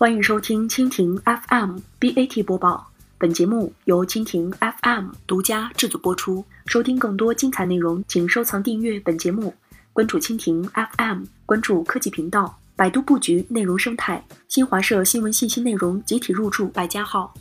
欢迎收听蜻蜓 FM BAT 播报，本节目由蜻蜓 FM 独家制作播出。收听更多精彩内容，请收藏订阅本节目，关注蜻蜓 FM，关注科技频道。百度布局内容生态，新华社新闻信息内容集体入驻百家号。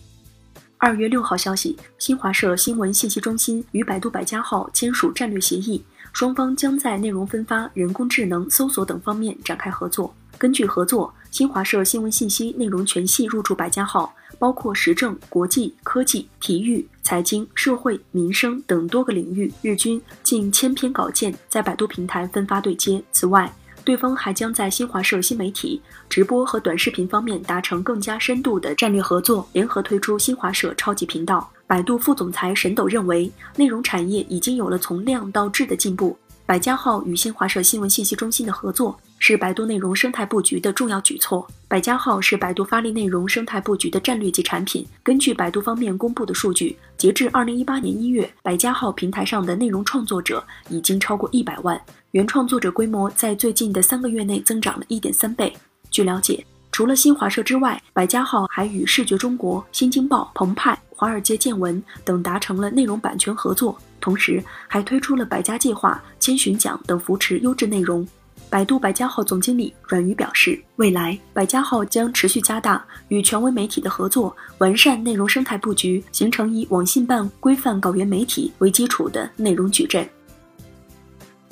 二月六号消息，新华社新闻信息中心与百度百家号签署战略协议，双方将在内容分发、人工智能搜索等方面展开合作。根据合作，新华社新闻信息内容全系入驻百家号，包括时政、国际、科技、体育、财经、社会、民生等多个领域，日均近千篇稿件在百度平台分发对接。此外，对方还将在新华社新媒体、直播和短视频方面达成更加深度的战略合作，联合推出新华社超级频道。百度副总裁沈斗认为，内容产业已经有了从量到质的进步。百家号与新华社新闻信息中心的合作是百度内容生态布局的重要举措。百家号是百度发力内容生态布局的战略级产品。根据百度方面公布的数据，截至二零一八年一月，百家号平台上的内容创作者已经超过一百万，原创作者规模在最近的三个月内增长了一点三倍。据了解，除了新华社之外，百家号还与视觉中国、新京报、澎湃、华尔街见闻等达成了内容版权合作。同时，还推出了百家计划、千寻奖等扶持优质内容。百度百家号总经理阮瑜表示，未来百家号将持续加大与权威媒体的合作，完善内容生态布局，形成以网信办规范稿源媒体为基础的内容矩阵。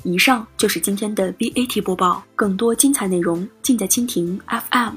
以上就是今天的 BAT 播报，更多精彩内容尽在蜻蜓 FM。